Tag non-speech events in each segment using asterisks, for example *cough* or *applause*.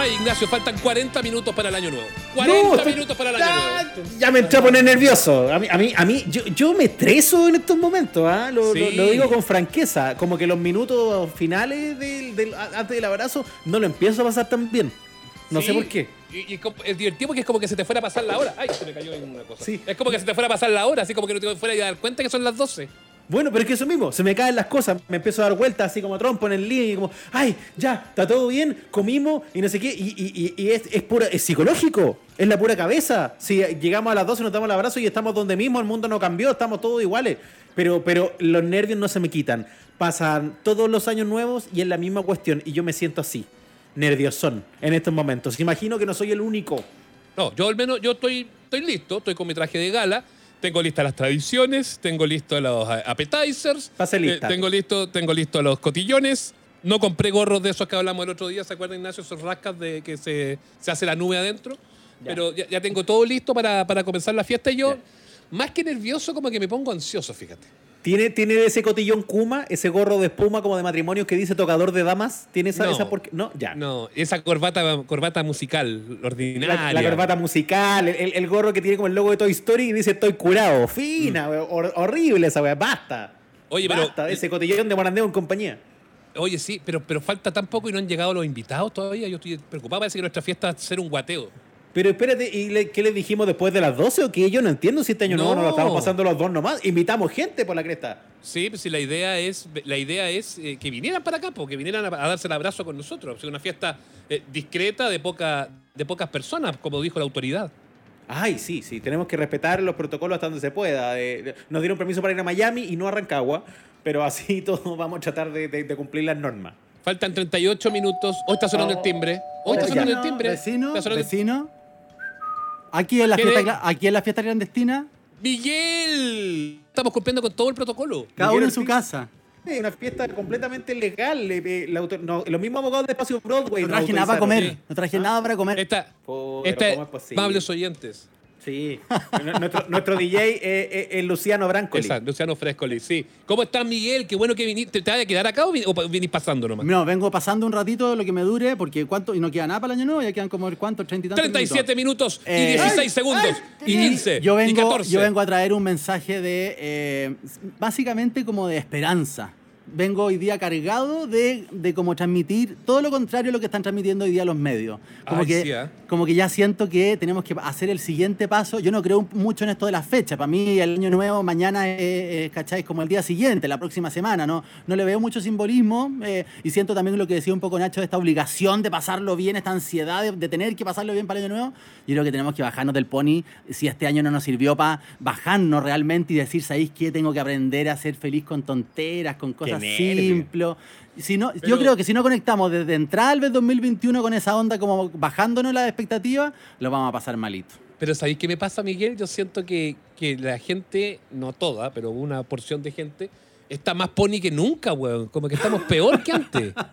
Ay, Ignacio, faltan 40 minutos para el año nuevo. 40 No, minutos para el año ya, nuevo. ya me entré a poner nervioso. A mí, a mí, a mí yo, yo me estreso en estos momentos, ¿ah? lo, Sí. lo- lo digo con franqueza. Como que los minutos finales del, antes del abrazo no lo empiezo a pasar tan bien. No sé por qué. Y, y es divertido porque es como que se te fuera a pasar la hora. Ay, se me cayó en una cosa. Sí. Es como que se te fuera a pasar la hora, así como que no te fuera a dar cuenta que son las 12. Bueno, pero es que eso mismo, se me caen las cosas, me empiezo a dar vueltas así como trompo en el línea y como, ay, ya, está todo bien, comimos y no sé qué, y, y- y- y es, es pura, es psicológico, es la pura cabeza. Si llegamos a las 12 nos damos el abrazo y estamos donde mismo, el mundo no cambió, estamos todos iguales. Pero, pero los nervios no se me quitan. Pasan todos los años nuevos y es la misma cuestión, y yo me siento así, nerviosón en estos momentos. Imagino que no soy el único. No, yo al menos yo estoy, estoy listo, estoy con mi traje de gala. Tengo listas las tradiciones, tengo listo los appetizers, Pase lista. eh, tengo listo, tengo listo los cotillones. No compré gorros de esos que hablamos el otro día, ¿se acuerdan, Ignacio? Esos rascas de que se, se hace la nube adentro. Ya. Pero ya, ya tengo todo listo para, para comenzar la fiesta y yo, Ya. más que nervioso, como que me pongo ansioso, fíjate. ¿Tiene, ¿Tiene ese cotillón Kuma, ese gorro de espuma como de matrimonio que dice tocador de damas? ¿Tiene esa, No. esa por qué? No, ya. No, esa corbata, corbata musical, ordinaria. La, la corbata musical, el, el gorro que tiene como el logo de Toy Story y dice estoy curado. Fina, hor- horrible esa weá, basta. Mm. Oye, pero- Basta de ese cotillón de Morandeo en compañía. Oye, sí, pero, pero falta tan poco y no han llegado los invitados todavía. Yo estoy preocupado, parece que nuestra fiesta va a ser un guateo. Pero espérate, ¿y le- qué les dijimos después de las 12 o qué? Yo no entiendo si este año nuevo no lo No. estamos pasando los dos nomás. Invitamos gente por la cresta. Sí, pues sí, la idea es, la idea es eh, que vinieran para acá, porque vinieran a, a darse el abrazo con nosotros. O sea, una fiesta eh, discreta de, poca, de pocas personas, como dijo la autoridad. Ay, sí, sí, tenemos que respetar los protocolos hasta donde se pueda. Nos dieron permiso para ir a Miami y no a Rancagua, pero así *laughs* todos vamos a tratar de, de- de cumplir las normas. Faltan 38 minutos. Hoy está sonando el timbre. Hoy está Oh, sonando ya. el timbre. Vecino, Está sonando el- vecino. Aquí en, la ¿Quién fiesta, aquí en la fiesta clandestina, ¡Miguel! Estamos cumpliendo con todo el protocolo. cada uno en su casa. Es una fiesta completamente legal. eh, eh, la autor- no, los mismos abogados de Espacio Broadway. No traje nada para comer. No traje nada para comer. Esta, esta pero es ¿cómo es posible? amables oyentes. Sí. nuestro, nuestro DJ es, es- es Luciano Brancoli. Exacto, Luciano Frescoli, sí. ¿Cómo estás, Miguel? Qué bueno que viniste. ¿Te vas a quedar acá o vin- o vinís pasando nomás? No, vengo pasando un ratito lo que me dure, porque cuánto, y no queda nada para el año nuevo, ya quedan como cuánto, 30 y tantos 37 minutos, y Eh, 16 segundos y 15 Yo y vengo, 14. yo vengo a traer un mensaje de, eh, básicamente como de esperanza. Vengo hoy día cargado de, de como transmitir todo lo contrario a lo que están transmitiendo hoy día los medios. Como, Ay, que, sí, ¿eh? como que ya siento que tenemos que hacer el siguiente paso. Yo no creo mucho en esto de las fechas. Para mí el año nuevo mañana es, es, ¿cachai? como el día siguiente, la próxima semana. No, no le veo mucho simbolismo eh, y siento también lo que decía un poco Nacho, de esta obligación de pasarlo bien, esta ansiedad de, de tener que pasarlo bien para el año nuevo. Yo creo que tenemos que bajarnos del pony si este año no nos sirvió para bajarnos realmente y decir, ¿sabéis qué? Tengo que aprender a ser feliz con tonteras, con cosas nervio. simples. Si no, Pero- yo creo que si no conectamos desde entrada al 2021 con esa onda como bajándonos las expectativas, lo vamos a pasar malito. Pero ¿sabéis qué me pasa, Miguel? Yo siento que, que la gente, no toda, pero una porción de gente, está más pony que nunca, weón. Como que estamos peor que antes. *laughs*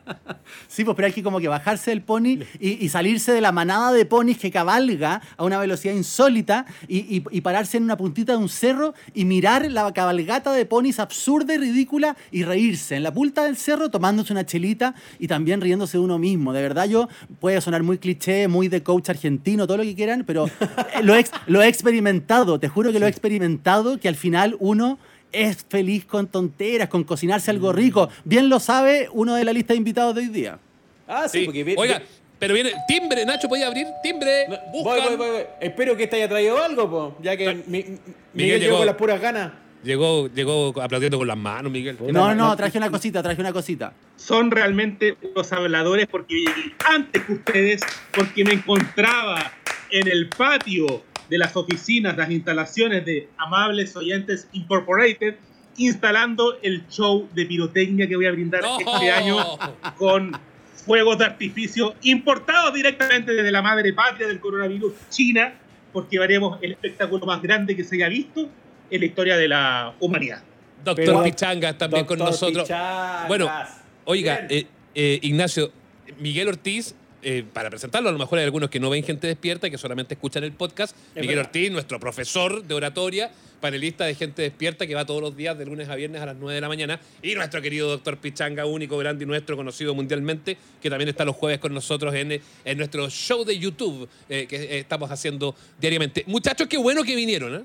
Sí, pues pero hay que como que bajarse del pony y, y salirse de la manada de ponis que cabalga a una velocidad insólita y, y- y pararse en una puntita de un cerro y mirar la cabalgata de ponis absurda y ridícula y reírse en la punta del cerro tomándose una chelita y también riéndose de uno mismo. De verdad yo, puede sonar muy cliché, muy de coach argentino, todo lo que quieran, pero eh, lo he, lo he experimentado, te juro que lo he experimentado, que al final uno es feliz con tonteras, con cocinarse algo rico. Bien lo sabe uno de la lista de invitados de hoy día. Ah, sí, Sí. porque... vi- Oiga, vi- pero viene, timbre, Nacho, ¿podía abrir? Timbre. No, voy, voy, voy, voy. Espero que este haya traído algo, po, ya que mi- mi- Miguel, llegó llegó. con las puras ganas. Llegó, llegó aplaudiendo con las manos, Miguel. No, no- no, no- traje una cosita, traje una cosita. son realmente los habladores porque llegué antes que ustedes, porque me encontraba en el patio de las oficinas, las instalaciones de Amables Oyentes Incorporated, instalando el show de pirotecnia que voy a brindar ¡No! este año con fuegos de artificio importados directamente desde la madre patria del coronavirus, China, porque haremos el espectáculo más grande que se haya visto en la historia de la humanidad. Doctor Pero- Pichangas también con Doctor nosotros. Pichangas. Bueno, oiga, eh, eh, Ignacio, Miguel Ortiz, eh, para presentarlo, a lo mejor hay algunos que no ven gente despierta, que solamente escuchan el podcast. Miguel verdad. Ortiz, nuestro profesor de oratoria, panelista de gente despierta, que va todos los días de lunes a viernes a las 9 de la mañana. Y nuestro querido doctor Pichanga, único, grande y nuestro, conocido mundialmente, que también está los jueves con nosotros en, en nuestro show de YouTube eh, que eh, estamos haciendo diariamente. Muchachos, qué bueno que vinieron, ¿eh?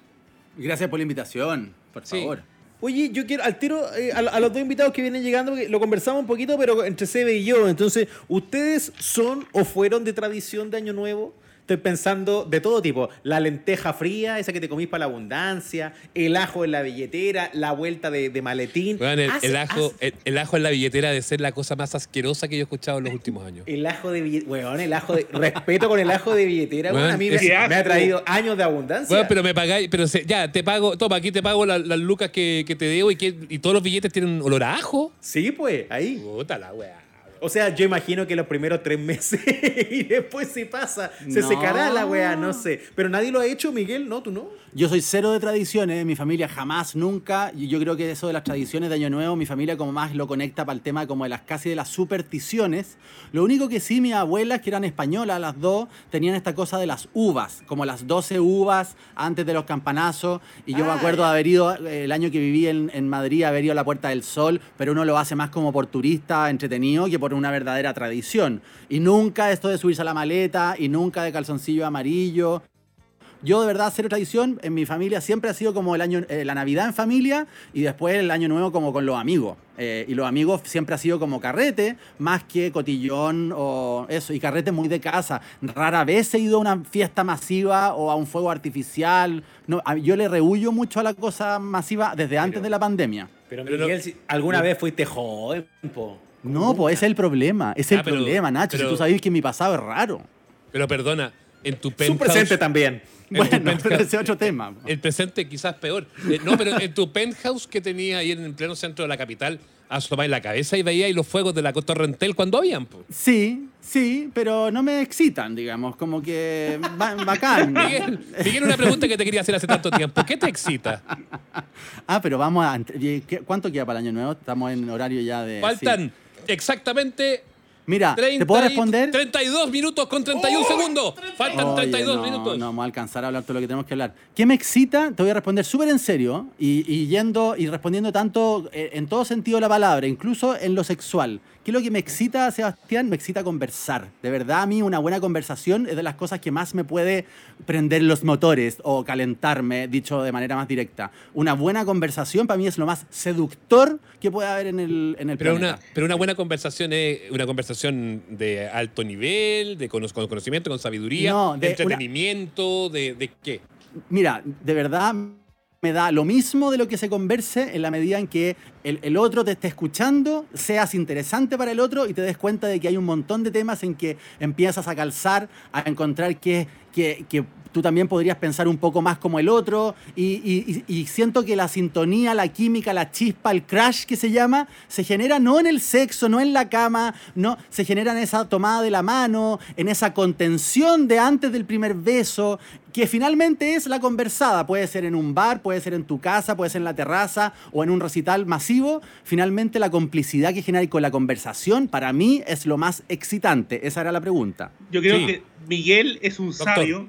Gracias por la invitación, por Sí. favor. Oye, yo quiero al tiro eh, a, a los dos invitados que vienen llegando, lo conversamos un poquito, pero entre Sebe y yo. Entonces, ¿ustedes son o fueron de tradición de Año Nuevo? Estoy pensando de todo tipo. La lenteja fría, esa que te comís para la abundancia, el ajo en la billetera, la vuelta de, de maletín. Weón, el, Hace- el ajo, hace- el, el ajo en la billetera de ser la cosa más asquerosa que yo he escuchado en los últimos años. El ajo de billetera. Weón, el ajo de. Respeto con el ajo de billetera, weón. Weón, A mí me, es- me ha traído años de abundancia. Bueno, pero me pagáis, pero se- ya, te pago, toma, aquí te pago la- las lucas que, que te debo y, que, y todos los billetes tienen olor a ajo. Sí, pues, ahí. Puta la weá. O sea, yo imagino que los primeros tres meses *laughs* y después se pasa, se No. secará la weá, no sé. Pero nadie lo ha hecho, Miguel, ¿no? ¿Tú no? Yo soy cero de tradiciones, mi familia jamás, nunca. Y yo creo que eso de las tradiciones de Año Nuevo, mi familia como más lo conecta para el tema como de las casi de las supersticiones. Lo único que sí, mis abuelas, que eran españolas, las dos, tenían esta cosa de las uvas, como las 12 uvas antes de los campanazos. Y yo me Ah, acuerdo de haber ido, eh, el año que viví en, en Madrid, haber ido a la Puerta del Sol, pero uno lo hace más como por turista entretenido que por una verdadera tradición. Y nunca esto de subirse a la maleta, y nunca de calzoncillo amarillo. Yo de verdad, cero tradición, en mi familia siempre ha sido como el año, eh, la Navidad en familia y después el año nuevo como con los amigos. Eh, y los amigos siempre ha sido como carrete, más que cotillón o eso, y carrete muy de casa. Rara vez he ido a una fiesta masiva o a un fuego artificial. No, a- yo le rehuyo mucho a la cosa masiva desde antes de la pandemia. Pero, Pero Miguel, no- si ¿alguna no- vez fuiste joven, po? No, pues ese es el problema, ese es Ah, el pero- problema, Nacho. pero- Si tú sabes que mi pasado es raro. Pero perdona, en tu Su penthouse... presente también. Bueno, *laughs* penthouse- pero ese es otro tema. El presente quizás peor. Eh, no, pero en tu penthouse que tenía ahí en el pleno centro de la capital, asomáis la cabeza y veíais los fuegos de la Torrentel cuando habían. po. Sí, sí, pero no me excitan, digamos, como que ba- *laughs* bacán. Miguel, Miguel, una pregunta que te quería hacer hace tanto tiempo. ¿Qué te excita? *laughs* Ah, pero vamos a... ¿qué- ¿Cuánto queda para el año nuevo? Estamos en horario ya de... Faltan sí. Exactamente Mira, 30 ¿te puedo y- responder? 32 minutos con 31 segundos. Faltan Oye, 32 no, minutos. No vamos a alcanzar a hablar todo lo que tenemos que hablar. ¿Qué me excita? Te voy a responder súper en serio y, y yendo y respondiendo tanto eh, en todo sentido de la palabra, incluso en lo sexual. ¿Qué es lo que me excita, Sebastián? Me excita conversar. De verdad, a mí una buena conversación es de las cosas que más me puede prender los motores o calentarme, dicho de manera más directa. Una buena conversación para mí es lo más seductor que puede haber en el, en el Pero planeta. una, pero una buena conversación es una conversación de alto nivel, de con conocimiento, con sabiduría, No, de de una- entretenimiento, de, de qué. Mira, de verdad me da lo mismo de lo que se converse en la medida en que el, el otro te esté escuchando, seas interesante para el otro y te des cuenta de que hay un montón de temas en que empiezas a calzar, a encontrar que, que, que tú también podrías pensar un poco más como el otro y, y- y- y siento que la sintonía, la química, la chispa, el crash que se llama, se genera no en el sexo, no en la cama, no, se genera en esa tomada de la mano, en esa contención de antes del primer beso, que finalmente es la conversada. Puede ser en un bar, puede ser en tu casa, puede ser en la terraza o en un recital masivo. Finalmente la complicidad que genera con la conversación, para mí, es lo más excitante. Esa era la pregunta. Yo creo Sí. que Miguel es un Doctor. sabio.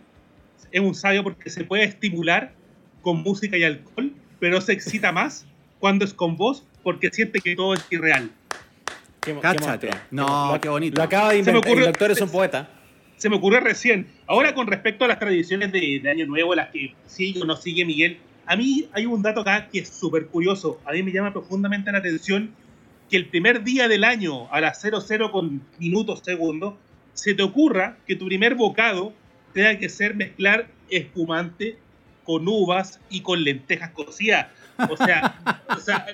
Es un sabio porque se puede estimular con música y alcohol, pero se excita más cuando es con voz porque siente que todo es irreal. Qué Cáchate. qué. No, Lo- qué bonito. Lo acaba de Se me inventar. ocurre- El doctor es un poeta. Se me ocurrió recién. Ahora con respecto a las tradiciones de, de Año Nuevo, las que sigue o no sigue Miguel, a mí hay un dato acá que es súper curioso. A mí me llama profundamente la atención que el primer día del año, a las 00 con minutos segundos, se te ocurra que tu primer bocado tenga que ser mezclar espumante con uvas y con lentejas cocidas. O sea, o sea,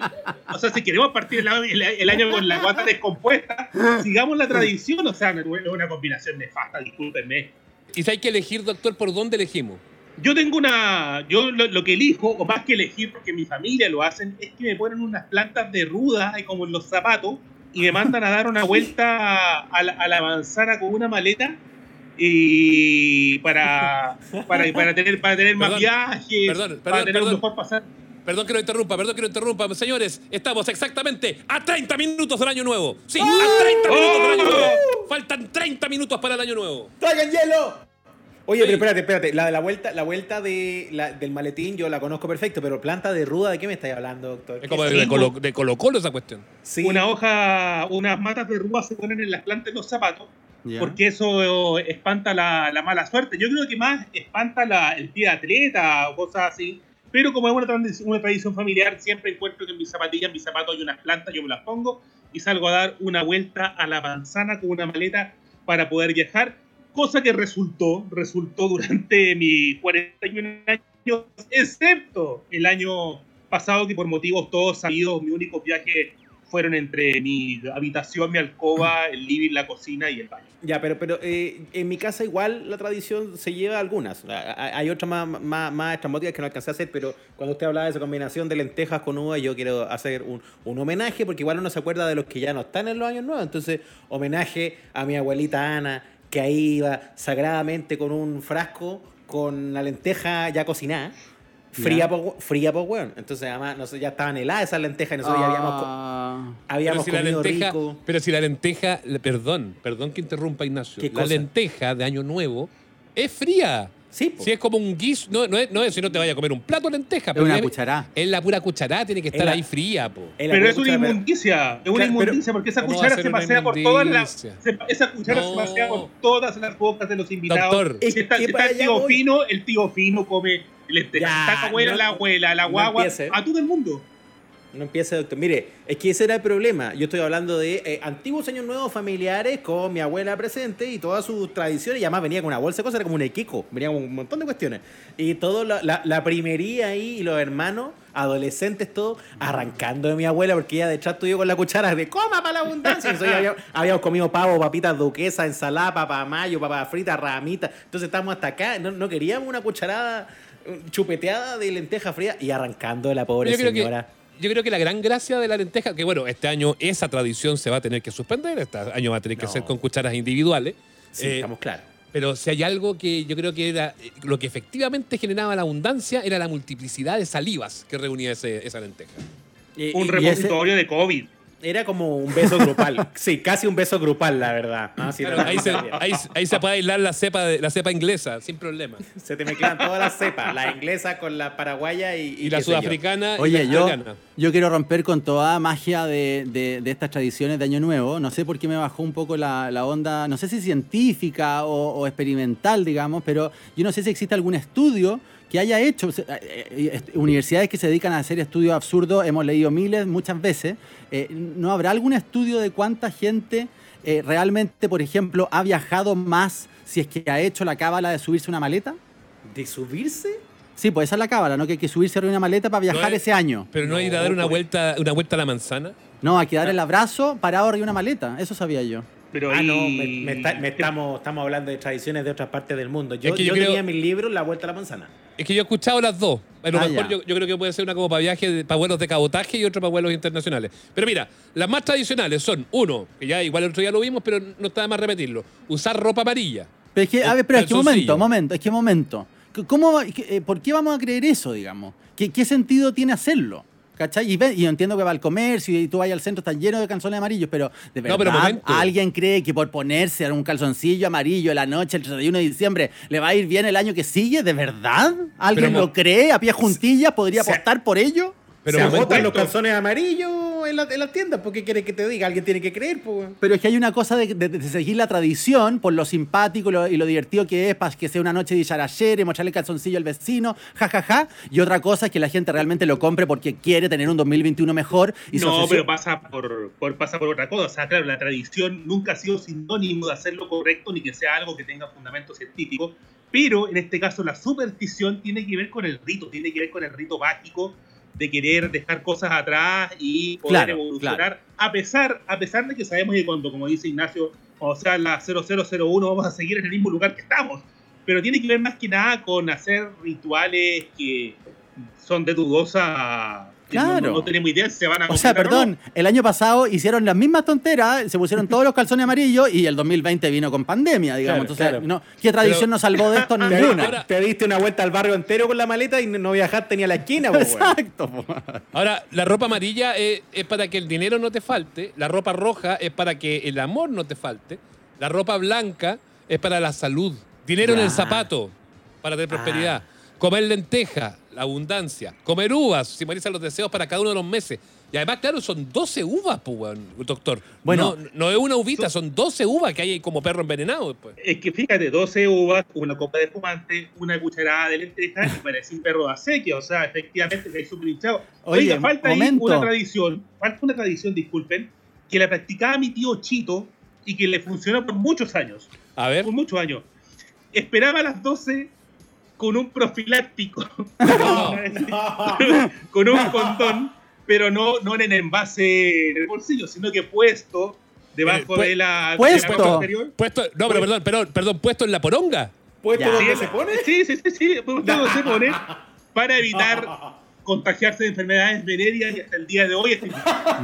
o sea, si queremos partir el, el- el año con la guata descompuesta, sigamos la tradición. O sea, es una combinación nefasta, discúlpenme. Y si hay que elegir, doctor, ¿por dónde elegimos? Yo tengo una. Yo lo, lo que elijo, o más que elegir, porque mi familia lo hacen, es que me ponen unas plantas de ruda, como en los zapatos, y me mandan a dar una vuelta a la, a la manzana con una maleta. Y para, para, para tener, para tener más Perdón, viajes, perdón, para perdón, tener un mejor pasar. Perdón que lo interrumpa, perdón que lo interrumpa. Señores, estamos exactamente a 30 minutos del año nuevo. Sí, a 30 minutos del año nuevo. Faltan 30 minutos para el año nuevo. ¡Traigan hielo! Oye, Sí. pero espérate, espérate. La de la vuelta, la vuelta de, la- del maletín yo la conozco perfecto, pero planta de ruda, ¿de qué me estáis hablando, doctor? Es como de, Colo, de Colo Colo esa cuestión. Sí. Una hoja, unas matas de rúa se ponen en las plantas de los zapatos Porque eso espanta la, la mala suerte. Yo creo que más espanta la- el pie de atleta o cosas así. Pero como es una tradición, una tradición familiar, siempre encuentro que en mis zapatillas, en mis zapatos hay unas plantas, yo me las pongo y salgo a dar una vuelta a la manzana con una maleta para poder viajar. Cosa que resultó, resultó durante *laughs* mis 41 años, excepto el año pasado que por motivos todos sabidos, mi único viaje fueron entre mi habitación, mi alcoba, *clears throat* el living, la cocina y el baño. Ya, pero, pero eh, en mi casa igual la tradición se lleva algunas. A- Hay otras más, más, más estrambóticas que no alcancé a hacer, pero cuando usted hablaba de esa combinación de lentejas con uva, yo quiero hacer un, un homenaje, porque igual uno se acuerda de los que ya no están en los años nuevos. Entonces, homenaje a mi abuelita Ana, que ahí iba sagradamente con un frasco con la lenteja ya cocinada. Fría, por, fría por weón. Entonces, además, nosotros ya estaban heladas esas lentejas y nosotros ya habíamos, Ah, Pero habíamos si, la comido lenteja, rico. pero si la lenteja, le- perdón, perdón que interrumpa Ignacio. ¿Qué La cosa? lenteja de Año Nuevo es fría. Sí, po. Si es como un guiso, no, no es, no es si no te vaya a comer un plato de lenteja. es una es- cuchará. Es la pura cucharada, tiene que Es estar la- ahí fría, po. Es la Pero es una pero- inmundicia, es una Claro, pero- inmundicia porque esa ¿Cómo va a cuchara se pasea por todas las. se- esa cuchara se pasea por todas las bocas de los invitados. Doctor. Si está, si está el tío voy. fino, el tío fino come la abuela, no- la abuela, la guagua, a todo el mundo. No empiece, doctor. Mire, es que ese era el problema. Yo estoy hablando de eh, antiguos años nuevos familiares con mi abuela presente y todas sus tradiciones. Y además venía con una bolsa de cosas, era como un equico. Venía con un montón de cuestiones. Y todo la, la, la primería ahí y los hermanos, adolescentes, todo, arrancando de mi abuela porque ella detrás estudió con la cuchara de coma para la abundancia. Habíamos, habíamos comido pavo, papitas duquesa, ensalada, papa mayo, papa frita, ramita. Entonces estábamos hasta acá. No, no queríamos una cucharada chupeteada de lenteja fría y arrancando de la pobre Yo creo, que, señora. yo creo que la gran gracia de la lenteja, que bueno, este año esa tradición se va a tener que suspender, este año va a tener que No. ser con cucharas individuales. Sí, Eh, estamos claros. Pero si hay algo que yo creo que era eh, lo que efectivamente generaba la abundancia, era la multiplicidad de salivas que reunía ese- esa lenteja. Y- Un y- y repositorio de COVID. Era como un beso grupal. *laughs* sí, casi un beso grupal, la verdad. ahí, se, ahí, ahí se puede aislar la cepa, de- la cepa inglesa, sin problema. se te mezclan todas las cepas, la inglesa con la paraguaya y, Y, la yo. sudafricana y Oye, la yo, yo quiero romper con toda magia de, de- de estas tradiciones de Año Nuevo. No sé por qué me bajó un poco la, la onda, no sé si científica o, o experimental, digamos, pero yo no sé si existe algún estudio que haya hecho, eh, eh, universidades que se dedican a hacer estudios absurdos, hemos leído miles, muchas veces. Eh, ¿No habrá algún estudio de cuánta gente eh, realmente, por ejemplo, ha viajado más si es que ha hecho la cábala de subirse una maleta? ¿De subirse? Sí, pues esa es la cábala, ¿no? Que hay que subirse de una maleta para viajar es- ese año. Pero no, ir a No, dar una pues. vuelta, una vuelta a la manzana. No, hay que dar el abrazo parado arriba de una maleta. Eso sabía yo. Pero Ah, ahí- no, me, me está- me estamos, estamos hablando de tradiciones de otras partes del mundo. Yo, Es que yo yo creo- tenía en mis libros La Vuelta a la Manzana. Es que yo he escuchado las dos. A lo Ah, mejor yo, yo creo que puede ser una como para viajes, para vuelos de cabotaje y otra para vuelos internacionales. Pero mira, las más tradicionales son, uno, que ya igual el otro día lo vimos, pero no está de más repetirlo, usar ropa amarilla. Pero es que, a ver, pero es que momento, momento, es que momento. ¿Cómo, eh, ¿Por qué vamos a creer eso, digamos? ¿Qué, qué sentido tiene hacerlo? ¿Cachai? Y, yo entiendo que va al comercio y tú vas al centro, está lleno de calzones amarillos, pero de verdad, No, pero momento. ¿alguien cree que por ponerse un calzoncillo amarillo en la noche, el 31 de diciembre, le va a ir bien el año que sigue? ¿De verdad? ¿Alguien Pero lo cree? ¿A pie juntillas? ¿Podría apostar por ello? Pero Se agotan los calzones amarillos en, la- en las tiendas. ¿Por qué quieres que te diga? Alguien tiene que creer, pues. Pero es que hay una cosa de, de- de seguir la tradición por lo simpático y lo, y lo divertido que es para que sea una noche de charachere, mostrarle el calzoncillo al vecino, jajaja. Y otra cosa es que la gente realmente lo compre porque quiere tener un 2021 mejor. Y no, pero pasa por, por- pasa por otra cosa. O sea, claro, la tradición nunca ha sido sinónimo de hacerlo correcto ni que sea algo que tenga fundamento científico. Pero en este caso, la superstición tiene que ver con el rito, tiene que ver con el rito mágico de querer dejar cosas atrás y poder Claro, evolucionar. A, pesar, a pesar de que sabemos que cuando, como dice Ignacio, o sea, la 0001 vamos a seguir en el mismo lugar que estamos. Pero tiene que ver más que nada con hacer rituales que son de dudosa Claro. No, no tenemos idea si se van a O sea, completar o no. perdón, el año pasado hicieron las mismas tonteras, se pusieron todos los calzones amarillos y el 2020 vino con pandemia, digamos. Claro, Entonces, claro. no, ¿qué tradición Pero- nos salvó de esto? *laughs* Ninguna. ahora- te diste una vuelta al barrio entero con la maleta y no viajaste ni a la esquina, po. Exacto. po. Ahora, la ropa amarilla es, es para que el dinero no te falte, la ropa roja es para que el amor no te falte, la ropa blanca es para la salud, dinero en el zapato para tener prosperidad, comer lenteja, la abundancia, comer uvas, simbolizan los deseos para cada uno de los meses. Y además, claro, son 12 uvas, pues, doctor. Bueno. no, no es una uvita, son 12 uvas que hay ahí como perro envenenado después. Es que fíjate, 12 uvas, una copa de espumante, una cucharada de lenteja y parece un perro de acequia. O sea, efectivamente se ha súper hinchado. Oye, Oiga, falta ahí una tradición, falta una tradición, disculpen, que la practicaba mi tío Chito y que le funcionó por muchos años. A ver. Por muchos años. Esperaba a las 12 con un profiláctico, *laughs* *laughs* con un condón, pero no, no en el envase en el bolsillo, sino que puesto debajo Eh, pu- de la, de puesto. la interior. Puesto, no, pero perdón, perdón, perdón, puesto en la poronga. ¿Puesto Ya. donde Sí, se pone? Sí, sí, sí, sí, pues todo se pone para evitar *laughs* contagiarse de enfermedades venéreas y hasta el día de hoy.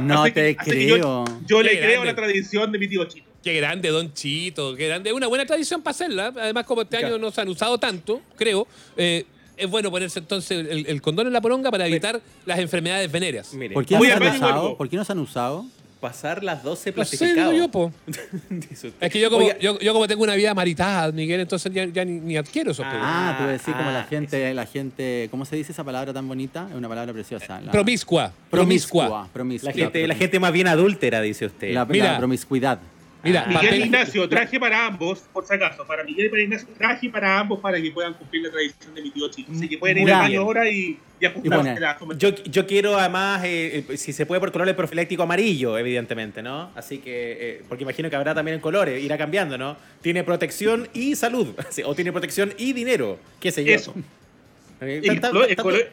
No Así te que- así que yo- creo. Yo, Qué le creo grande. la tradición de mi tío Chito. Qué grande, Don Chito, qué grande. Es una buena tradición para hacerla. Además, como este año no se han usado tanto, creo, eh, es bueno ponerse entonces el, el condón en la poronga para evitar las enfermedades venéreas. Mire, ¿Por qué, no han usado? ¿Por qué no se han usado? pasar las 12 No sé, plastificados. yo, po. *laughs* Es que yo como, Oiga, yo, yo como tengo una vida maritada, Miguel, entonces ya, ya ni, ni adquiero esos productos. Ah, tú decís como la ah, gente, la gente, ¿cómo se dice esa palabra tan bonita? Es una palabra preciosa. La- Promiscua, promiscua. Promiscua. promiscua. la, gente, la gente más bien adúltera, dice usted. La, la Mira. promiscuidad. Mira, Miguel papel- Ignacio, traje para ambos, por si acaso, para Miguel y para Ignacio, traje para ambos para que puedan cumplir la tradición de mi tío Chito. Así que pueden ir al bien. baño ahora y, y bueno, conversación. Yo, yo quiero además, eh, eh, si se puede, por color el profiláctico amarillo, evidentemente, ¿no? Así que, eh, porque imagino que habrá también en colores, irá cambiando, ¿no? Tiene protección y salud, *laughs* o tiene protección y dinero, qué sé yo. Eso. Eh, El color- el tanto- color-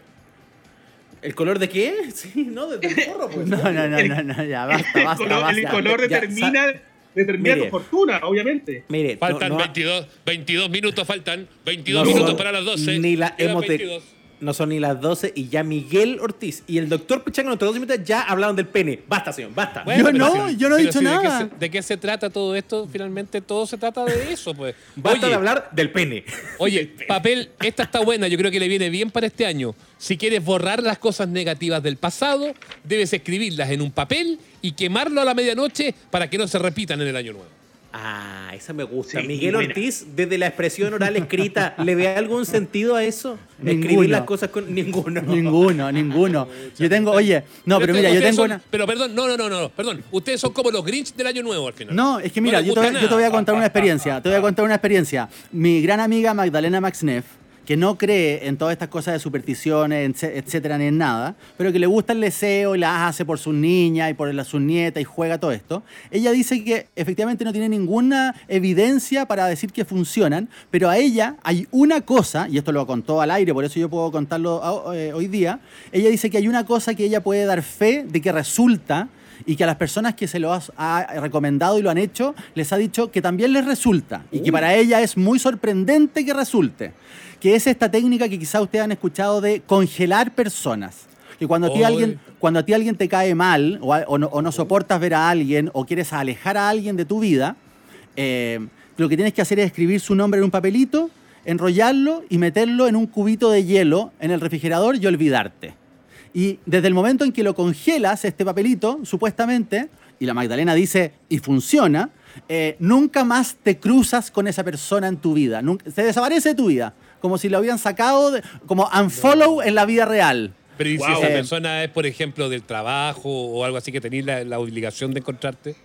¿El color de qué? *laughs* Sí, no, de- del *laughs* forro, pues. No, no, no, no, no, ya, basta, el basta, color, el color Ya, determina, determina Mire. tu fortuna, obviamente. Mire, no- Faltan no, 22, 22 minutos, faltan 22 no minutos son para las 12. Ni la hemos de- 22. No son ni las 12 y ya Miguel Ortiz y el doctor Pichanga en otros dos minutos ya hablaron del pene. Basta, señor, basta. Bueno, Yo no, yo no he dicho si de qué nada. se- ¿De qué se trata todo esto? Finalmente todo se trata de eso, pues. *laughs* Basta Oye, de hablar del pene. Oye, *laughs* papel, esta está buena, yo creo que le viene bien para este año. Si quieres borrar las cosas negativas del pasado, debes escribirlas en un papel y quemarlo a la medianoche para que no se repitan en el año nuevo. Ah, esa me gusta. Sí, Miguel buena. Ortiz, desde la expresión oral escrita, ¿le ve algún sentido a eso? Ninguno. Escribir las cosas con ninguno. Ninguno, ninguno. *laughs* Yo tengo, oye, no, pero mira, yo tengo son- una. Pero perdón, no, no, no, no, perdón. Ustedes son como los Grinch del año nuevo al final. No, es que mira, les yo, te, yo te voy a contar una experiencia. Te voy a contar una experiencia. Mi gran amiga Magdalena Maxneff, que no cree en todas estas cosas de supersticiones, etcétera, ni en nada, pero que le gusta el deseo y las hace por sus niñas y por sus nietas y juega todo esto. Ella dice que efectivamente no tiene ninguna evidencia para decir que funcionan, pero a ella hay una cosa, y esto lo contó al aire, por eso yo puedo contarlo eh, hoy día. Ella dice que hay una cosa que ella puede dar fe de que resulta y que a las personas que se lo has- ha recomendado y lo han hecho, les ha dicho que también les resulta y que para ella es muy sorprendente que resulte. Que es esta técnica que quizá ustedes han escuchado de congelar personas. Que cuando a ti alguien, cuando a ti alguien te cae mal o, a- o no, o no soportas ver a alguien o quieres alejar a alguien de tu vida, eh, lo que tienes que hacer es escribir su nombre en un papelito, enrollarlo y meterlo en un cubito de hielo en el refrigerador y olvidarte. Y desde el momento en que lo congelas, este papelito, supuestamente, y la Magdalena dice, y funciona, eh, nunca más te cruzas con esa persona en tu vida. Nunca- se desaparece de tu vida. Como si lo habían sacado, de- como unfollow en la vida real. Pero ¿y si Wow. esa Eh, persona es, por ejemplo, del trabajo o algo así que tenéis la, la obligación de encontrarte?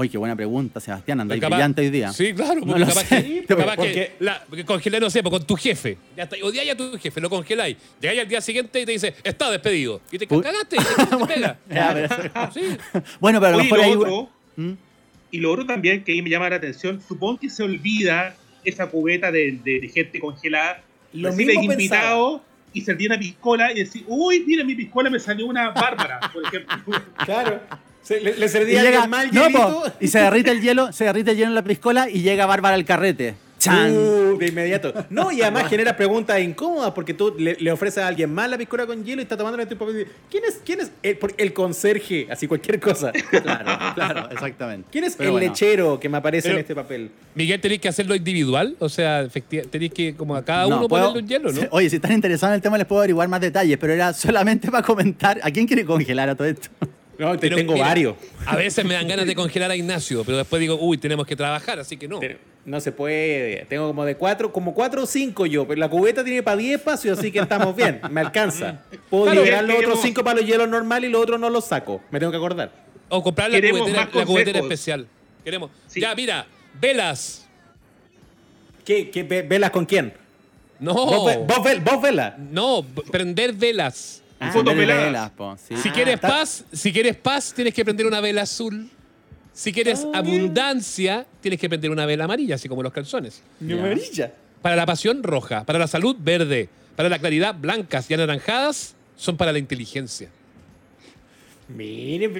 Oye, qué buena pregunta, Sebastián. Andáis Capaz- brillante hoy día. Sí, claro, porque lo capaz, sé. que, Pero capaz porque- que la, congelé, no sé, pues con tu jefe. Ya está, odiáis a tu jefe, lo congeláis. Llegáis al día siguiente y te dice, está despedido. Y te Uy. cagaste y te, *laughs* te pega. Ya, pero- *laughs* Sí. Bueno, pero a lo mejor hay... otro, ¿Mm? y lo otro también que ahí me llama la atención, supongo que se olvida esa cubeta de, de- de gente congelada. Lo mismo invitado y se tiene una piscola y decís, uy, mira mi piscola, me salió una bárbara, por ejemplo. *laughs* Claro. Se- le, le Y, servía llega, alguien mal no, po, y se derrite el hielo, se derrite el hielo en la piscola y llega Bárbara al carrete. Chan. Uh, de inmediato. No, y además genera preguntas incómodas porque tú le, le ofreces a alguien más la piscola con hielo y está tomando el tipo. ¿Quién es, quién es el, conserje? Así cualquier cosa. *laughs* Claro, claro, exactamente. ¿Quién es Pero el bueno. lechero que me aparece en este papel? Miguel, tenéis que hacerlo individual. O sea, efectivamente, tenéis que como a cada No, uno puedo- ponerle un hielo, ¿no? *laughs* Oye, si están interesados en el tema les puedo averiguar más detalles, pero era solamente para comentar. ¿A quién quiere congelar a todo esto? No, te- Pero tengo mira, varios. A veces me dan ganas de congelar a Ignacio, pero después digo, uy, tenemos que trabajar, así que no. Pero no se puede. Tengo como de cuatro, como cuatro o cinco yo. Pero la cubeta tiene para 10 espacios, así que estamos bien. Me alcanza. *laughs* Puedo Claro, liberar los queremos- otros cinco para los hielos normales y los otros no los saco. Me tengo que acordar. O comprar la cubetera, la cubetera especial. Queremos. Sí. Ya, mira, velas. ¿Qué, qué ve- velas con quién? No. ¿Vos, ve- vos, ve- vos velas? No, prender velas. Ah, velas, po, sí. Si Ah, quieres está- paz, si quieres paz, tienes que prender una vela azul. Si quieres Ah, abundancia, tienes que prender una vela amarilla, así como los calzones. Mi Ya. amarilla. Para la pasión, roja. Para la salud, verde. Para la claridad, blancas y anaranjadas son para la inteligencia. Mire,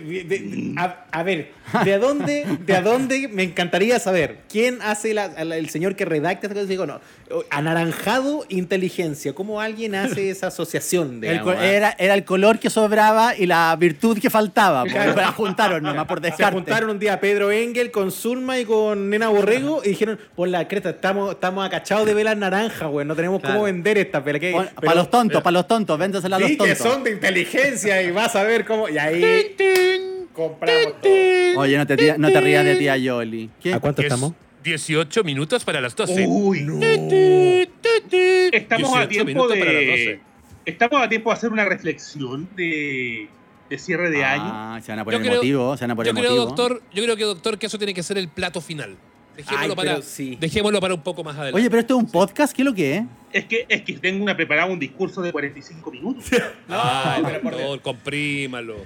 a, a ver, ¿de dónde, ¿de a dónde me encantaría saber? ¿Quién hace la- la- el señor que redacta esta cosa? Digo, no, anaranjado, inteligencia. ¿Cómo alguien hace *laughs* esa asociación? Co- ah? era, era el color que sobraba y la virtud que faltaba. Claro. La juntaron nomás por Se descarte. juntaron un día Pedro Engel con Zulma y con Nena Borrego y dijeron, por la creta, estamos, estamos acachados de velas naranjas, güey, no tenemos Claro. cómo vender esta vela. Para los tontos, para los tontos, véndasela a los Sí, que tontos. son de inteligencia y vas a ver cómo... Y ahí compramos todo. Oye, no te, tía- no te rías de tía Yoli. ¿Qué? ¿A cuánto estamos? 18 minutos para las 12. Uy, no. Estamos a 18 tiempo minutos para las de. 12. Estamos a tiempo de hacer una reflexión de, de cierre de año. Ah, se van a poner Yo creo- emotivo, se van a poner Yo creo, emotivo. doctor, yo creo que doctor que eso tiene que ser el plato final. Dejémoslo, Ay, para, sí. dejémoslo para un poco más adelante. Oye, pero esto es un podcast, ¿qué es lo que es? Es que, es que tengo una preparado un discurso de 45 minutos. *laughs* Ay, pero por doctor, comprímalo.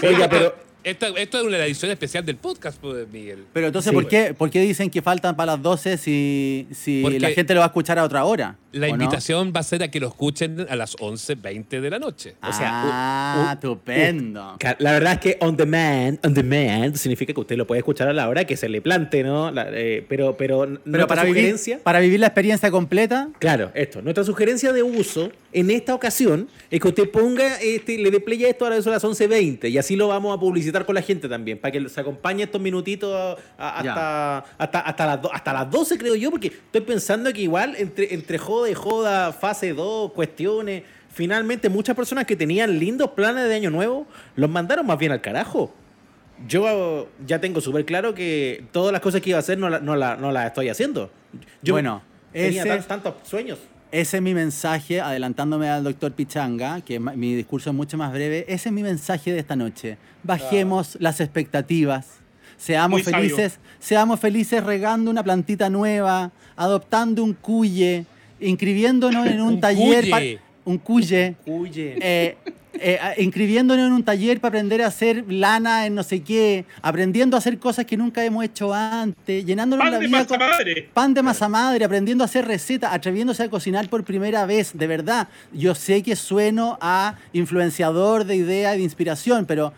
Oiga, pero... Esta- esto es una edición especial del podcast, pues, Miguel. Pero entonces, Sí. ¿por, qué, ¿por qué dicen que faltan para las 12 si, si Porque la gente lo va a escuchar a otra hora? La invitación va a ser a que lo escuchen a las 11.20 de la noche. O sea, ah, estupendo. La verdad es que on demand, on demand significa que usted lo puede escuchar a la hora que se le plante, ¿no? La- eh, pero, pero, Pero nuestra para vivir, sugerencia, para vivir la experiencia completa, claro, esto, nuestra sugerencia de uso en esta ocasión es que usted ponga, este, le dé play a esto a las 11.20 y así lo vamos a publicitar con la gente también, para que se acompañe estos minutitos a- hasta, hasta, hasta, las, hasta las 12 creo yo, porque estoy pensando que igual entre, entre joda y joda, fase 2, cuestiones, finalmente muchas personas que tenían lindos planes de año nuevo los mandaron más bien al carajo. Yo ya tengo súper claro que todas las cosas que iba a hacer no las no la, no las estoy haciendo. Yo Bueno, tenía ese- tantos sueños. ese es mi mensaje, adelantándome al doctor Pichanga, que mi discurso es mucho más breve, ese es mi mensaje de esta noche. Bajemos las expectativas. Seamos Muy sabio. felices, seamos felices regando una plantita nueva, adoptando un cuye, inscribiéndonos en un, Un taller. cuye. pa- un cuye. Huye. eh, eh, a- inscribiéndonos en un taller para aprender a hacer lana en no sé qué, aprendiendo a hacer cosas que nunca hemos hecho antes, llenándonos ¡Pan la de vida masa con madre! pan de masa madre, aprendiendo a hacer recetas, atreviéndose a cocinar por primera vez, de verdad. Yo sé que sueno a influenciador de idea y de inspiración, pero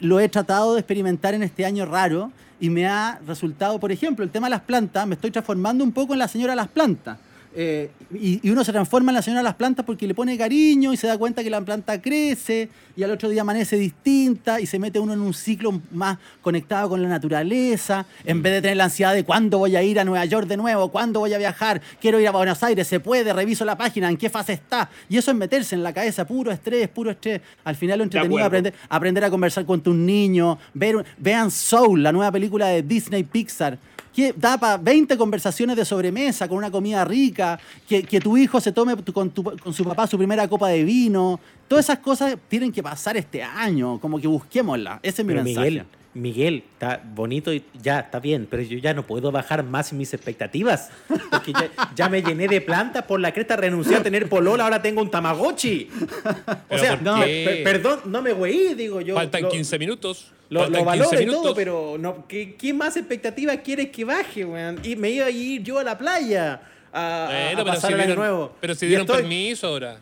lo he tratado de experimentar en este año raro y me ha resultado, por ejemplo, el tema de las plantas, me estoy transformando un poco en la señora de las plantas. Eh, y, y uno se transforma en la señora de las plantas porque le pone cariño y se da cuenta que la planta crece y al otro día amanece distinta y se mete uno en un ciclo más conectado con la naturaleza, en vez de tener la ansiedad de cuándo voy a ir a Nueva York de nuevo, cuándo voy a viajar, quiero ir a Buenos Aires, se puede, reviso la página, en qué fase está. Y eso es meterse en la cabeza, puro estrés, puro estrés. Al final lo entretenido aprender, aprender a conversar con tus niños, ver, vean Soul, la nueva película de Disney Pixar que da para 20 conversaciones de sobremesa con una comida rica, que, que tu hijo se tome con, tu- con su papá su primera copa de vino. Todas esas cosas tienen que pasar este año, como que busquémosla. Ese es mi Pero mensaje. Miguel, Miguel, está bonito y ya está bien, pero yo ya no puedo bajar más mis expectativas. Porque ya, ya me llené de plantas por la cresta, renuncié a tener polola, ahora tengo un tamagotchi. O ¿Pero sea, no, per- perdón, no me güey, digo yo. Faltan lo- 15 minutos. Lo, Faltan lo valoro 15 y todo, pero no, ¿qué, qué más expectativas quieres que baje, weón? Y me iba a ir yo a la playa a, pasar si el año dieron, nuevo. pero si dieron estoy- permiso ahora.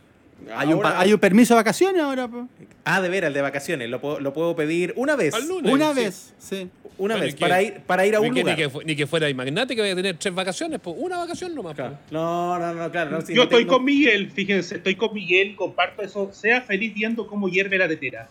Hay un, hay un permiso de vacaciones ahora. po. Ah, de veras, el de vacaciones. Lo puedo, lo puedo pedir una vez. Al lunes. Una sí. vez, sí. Una Bueno, vez, ¿y para ir, para ir a Ni un que, lugar. Ni que, fu- ni que fuera el magnate que vaya a tener tres vacaciones, pues una vacación nomás. pues. No, no, no, claro. no, Yo no estoy con Miguel, fíjense, estoy con Miguel comparto eso. Sea feliz viendo cómo hierve la tetera.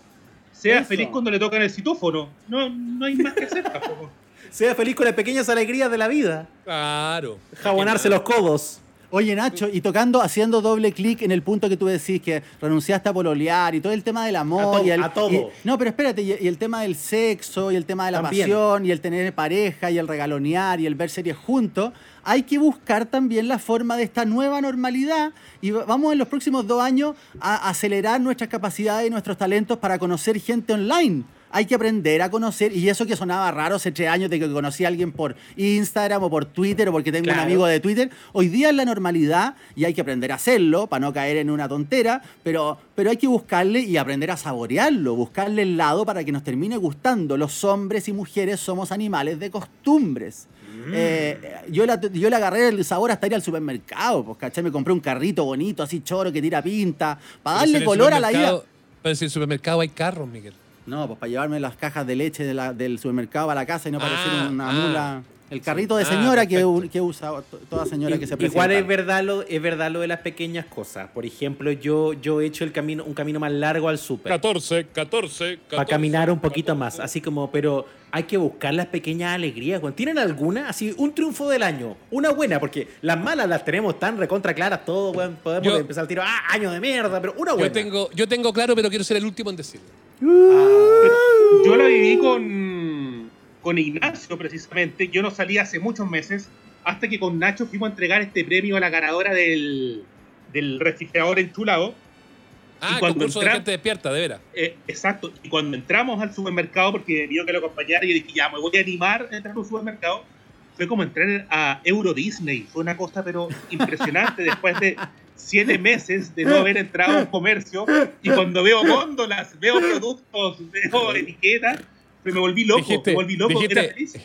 Sea Eso. feliz cuando le tocan el citófono. No, no hay más que hacer tampoco. *laughs* Sea feliz con las pequeñas alegrías de la vida. Claro. Jabonarse los codos. Oye, Nacho, y tocando, haciendo doble clic en el punto que tú decís que renunciaste a pololear y todo el tema del amor. A to- y el, a todo. y- no, pero espérate, y, y el tema del sexo, y el tema de la También. pasión, y el tener pareja, y el regalonear, y el ver series juntos. Hay que buscar también la forma de esta nueva normalidad y va- vamos en los próximos dos años a acelerar nuestras capacidades y nuestros talentos para conocer gente online. Hay que aprender a conocer, y eso que sonaba raro hace tres años de que conocí a alguien por Instagram o por Twitter o porque tengo Claro. un amigo de Twitter, hoy día es la normalidad y hay que aprender a hacerlo para no caer en una tontera, pero, pero hay que buscarle y aprender a saborearlo, buscarle el lado para que nos termine gustando. Los hombres y mujeres somos animales de costumbres. Eh, yo, la, yo le agarré el sabor hasta ir al supermercado, pues, ¿cachai? Me compré un carrito bonito, así choro, que tira pinta, para darle color a la vida. Pero si en el supermercado hay carros, Miguel. No, pues para llevarme las cajas de leche de la- del supermercado a la casa y no parecer Ah, una ah. mula. El carrito de Ah, señora que, que usa to- toda señora que se presenta. Igual es verdad lo es verdad lo de las pequeñas cosas. Por ejemplo, yo yo he hecho el camino un camino más largo al súper 14, 14, 14. para caminar un poquito más, así como pero hay que buscar las pequeñas alegrías. ¿Tienen alguna? Así un triunfo del año, una buena, porque las malas las tenemos tan recontra claras todo, weón. Podemos Yo- empezar el tiro, ah, año de mierda, pero una buena. Yo tengo, yo tengo claro, pero quiero ser el último en decirlo. Yo la viví con, con Ignacio precisamente. Yo no salí hace muchos meses hasta que con Nacho fuimos a entregar este premio a la ganadora del, del refrigerador enchulado. Ah, cuando concurso de gente despierta, de veras. Eh, exacto. Y cuando entramos al supermercado, porque pidió que lo acompañara, y yo dije, ya, me voy a animar a entrar a un supermercado. Fue como entrar a Euro Disney. Fue una cosa, pero impresionante, *laughs* después de siete meses de no haber entrado a un comercio. Y cuando veo góndolas, veo productos, veo etiquetas, pues me volví loco. Dijiste- me volví loco, dijiste- era feliz.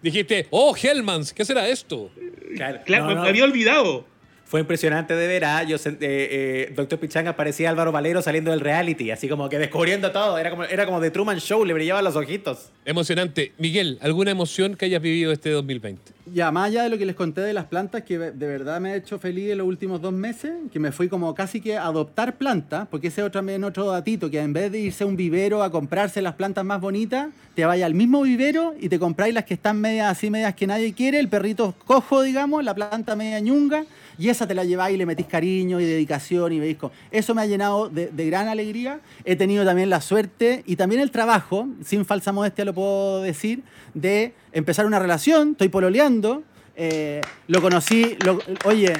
Dijiste, oh, Hellmans, ¿qué será esto? Claro, Claro, no, me- no, me había olvidado. Fue impresionante de ver. Yo, sen- eh, eh, Doctor Pichanga parecía Álvaro Valero saliendo del reality, así como que descubriendo todo. Era como, era como de Truman Show, le brillaban los ojitos. Emocionante. Miguel, ¿alguna emoción que hayas vivido este 2020? Ya, más allá de lo que les conté de las plantas, que de verdad me ha hecho feliz en los últimos dos meses, que me fui como casi que a adoptar plantas, porque ese es otro, también otro datito, que en vez de irse a un vivero a comprarse las plantas más bonitas, te vaya al mismo vivero y te compráis las que están medias así, medias que nadie quiere, el perrito cojo, digamos, la planta media ñunga, y esa te la lleváis y le metís cariño y dedicación y veis Eso me ha llenado de, de gran alegría. He tenido también la suerte y también el trabajo, sin falsa modestia lo puedo decir, de empezar una relación, estoy pololeando, eh, lo conocí, lo- oye,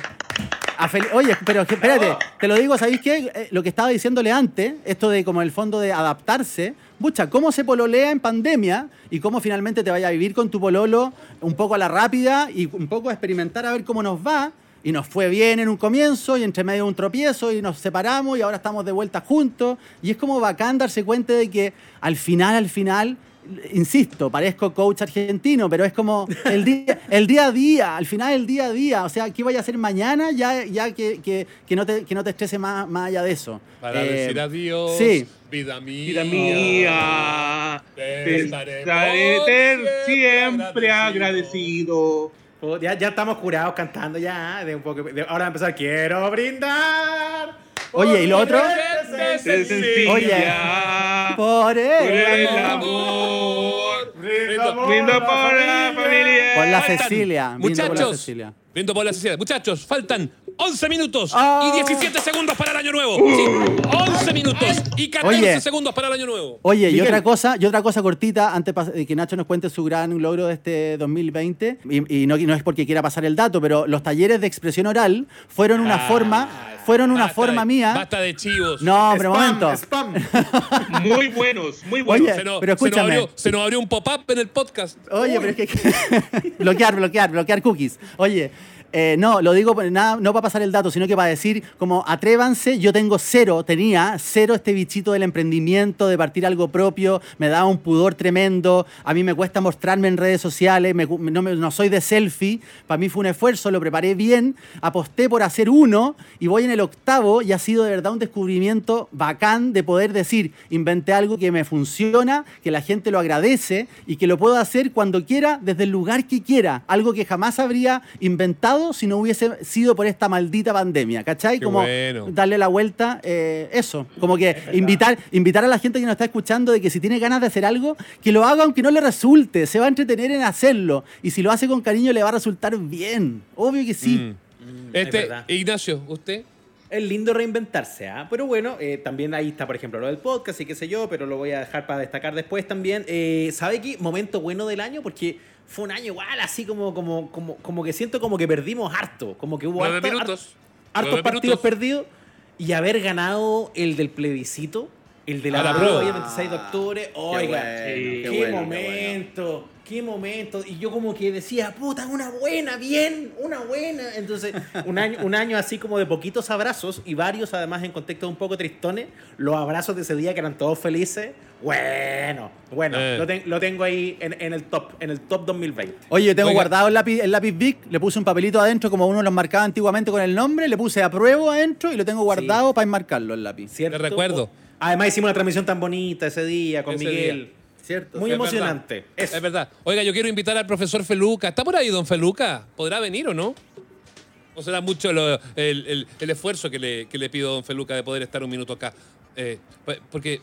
oye, pero espérate, te lo digo, ¿sabéis qué? Eh, lo que estaba diciéndole antes, esto de como el fondo de adaptarse, Bucha, cómo se pololea en pandemia y cómo finalmente te vaya a vivir con tu pololo un poco a la rápida y un poco a experimentar a ver cómo nos va. Y nos fue bien en un comienzo y entre medio un tropiezo y nos separamos y ahora estamos de vuelta juntos. Y es como bacán darse cuenta de que al final, al final, insisto, parezco coach argentino, pero es como el día, *laughs* el día a día, al final el día a día. O sea, ¿qué vaya a hacer mañana? Ya, ya que, que, que no te, que no te estrese más, más allá de eso. Para Eh, decir adiós, sí. vida mía. Vida mía, Te te estaremos estaré siempre siempre agradecido. Oh, Ya, ya estamos curados cantando ya. De un poco, de- ahora va a empezar. Quiero brindar. Oye, ¿y lo otro? Oye. Por por él. el amor, Brindo brindo por la familia. Por la Faltan, Cecilia. brindo por la Muchachos, Cecilia. brindo por la Cecilia. Muchachos, faltan 11 minutos Ah. y 17 segundos para el año nuevo. Sí, 11 minutos y 14 Oye. segundos para el año nuevo. Oye, y Miguel. otra cosa, y otra cosa cortita, antes pas- de que Nacho nos cuente su gran logro de este 2020, y, y no, y no es porque quiera pasar el dato, pero los talleres de expresión oral fueron una Ah, forma, fueron una basta forma de- mía. Basta de chivos. No, pero Spam, momento. spam. *laughs* Muy buenos, muy buenos. Oye, Se nos, pero se nos escúchame. abrió, se nos abrió un pop-up en el podcast. Oye, pero es que. *laughs* bloquear, bloquear, bloquear cookies. Oye, Eh, no, lo digo por- nada, no para pasar el dato, sino que para decir, como atrévanse, yo tengo cero, tenía cero este bichito del emprendimiento, de partir algo propio, me daba un pudor tremendo, a mí me cuesta mostrarme en redes sociales, no, no soy de selfie, para mí fue un esfuerzo, lo preparé bien, aposté por hacer uno y voy en el octavo y ha sido de verdad un descubrimiento bacán de poder decir, inventé algo que me funciona, que la gente lo agradece y que lo puedo hacer cuando quiera, desde el lugar que quiera, algo que jamás habría inventado si no hubiese sido por esta maldita pandemia, ¿cachai? Qué como bueno. darle la vuelta, eh, eso, como que invitar, invitar a la gente que nos está escuchando de que si tiene ganas de hacer algo, que lo haga aunque no le resulte, se va a entretener en hacerlo y si lo hace con cariño le va a resultar bien, obvio que sí. Mm. Este, verdad. Ignacio, ¿usted? Es lindo reinventarse, ¿ah? Pero bueno, eh, también ahí está, por ejemplo, lo del podcast y qué sé yo, pero lo voy a dejar para destacar después también. Eh, ¿Sabe qué? Momento bueno del año, porque fue un año igual, así como, como, como, como que siento como que perdimos harto. Como que hubo Nueve harto- minutos. hartos partidos perdidos y haber ganado el del plebiscito, el de la la prueba, prueba. el 26 de octubre. Oiga, bueno, qué, qué bueno, qué momento, qué, momento. Y yo como que decía, puta, una buena, bien, una buena. Entonces, un año, un año así como de poquitos abrazos y varios además en contextos un poco tristones. Los abrazos de ese día que eran todos felices. Bueno, bueno, Eh. lo, ten- lo tengo ahí en, en el top, en el top 2020. Oye, yo tengo Oiga. guardado el lápiz, el lápiz Bic, le puse un papelito adentro como uno los marcaba antiguamente con el nombre, le puse apruebo adentro y lo tengo guardado para enmarcarlo el lápiz. ¿cierto? Te recuerdo. Además hicimos una transmisión tan bonita ese día con Ese Miguel. día. ¿Cierto? Muy Es emocionante. verdad. Eso. Es verdad. Oiga, yo quiero invitar al profesor Feluca. ¿Está por ahí, don Feluca? ¿Podrá venir o no? ¿O será mucho lo- el, el- el esfuerzo que le, que le pido a don Feluca de poder estar un minuto acá? Eh, pues, porque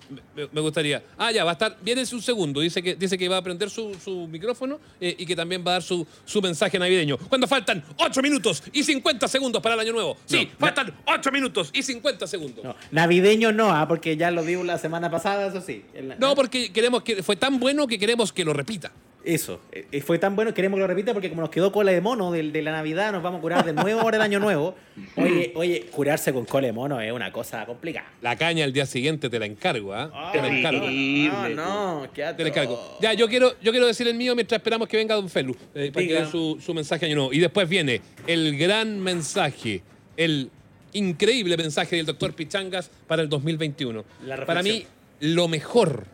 me, gustaría. Ah, ya, va a estar. Viene un segundo. Dice que, dice que va a prender su, su micrófono eh, y que también va a dar su, su mensaje navideño. Cuando faltan 8 minutos y 50 segundos para el año nuevo. Sí, No, faltan 8 minutos y 50 segundos. No, navideño no, ah, porque ya lo dimos la semana pasada, eso sí. La- No, porque queremos que fue tan bueno que queremos que lo repita. Eso, eh, fue tan bueno, queremos que lo repita porque como nos quedó cola de mono del- de, la Navidad, nos vamos a curar de nuevo ahora el año nuevo. *laughs* Oye, oye, curarse con cola de mono es una cosa complicada. La caña el día siguiente te la encargo, ¿ah? te la encargo. No, no, qué Te la encargo. Ya, yo quiero, yo quiero decir el mío mientras esperamos que venga Don Felu, eh, para que dé su, su mensaje año nuevo. Y después viene el gran mensaje, el increíble mensaje del doctor Pichangas para el 2021. La reflexión. para mí, lo mejor,